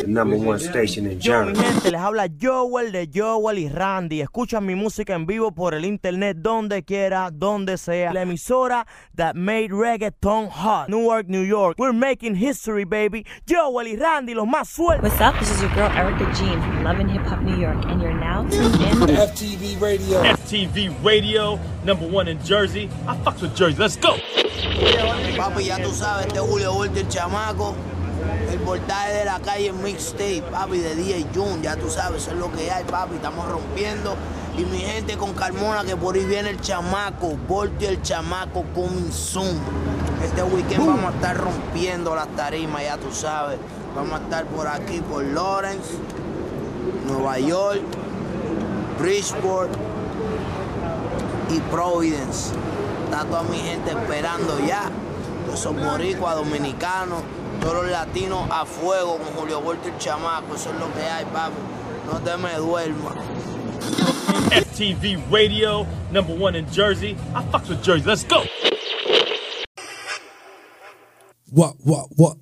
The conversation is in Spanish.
The number one station in Yo, mi Jersey. gente, les habla Joel de Joel y Randy. Escuchan mi música en vivo por el internet donde quiera, donde sea. La emisora that made reggaeton hot. Newark, New York. We're making history, baby. Joel y Randy, los más sueltos. What's up? This is your girl Erica Jean from Love and Hip Hop New York, and you're now tuned in. FTV Radio. FTV Radio, number one in Jersey. I fucks with Jersey. Let's go. Papi, ya tú sabes, este Julio Volta el chamaco. El voltaje de la calle mixtape, papi, de DJ June, ya tú sabes, eso es lo que hay, papi, estamos rompiendo. Y mi gente con Carmona, que por ahí viene el chamaco, Volti el chamaco coming soon. Este weekend vamos a estar rompiendo las tarimas, ya tú sabes. Vamos a estar por aquí, por Lawrence, Nueva York, Bridgeport y Providence. Está toda mi gente esperando ya. Todos esos boricuas, dominicanos, todos los latinos a fuego con Julio Volta el chamaco. Eso es lo que hay, papi. No te me duermas. FTV Radio, number one in Jersey. I fucks with Jersey. Let's go. What, what, what?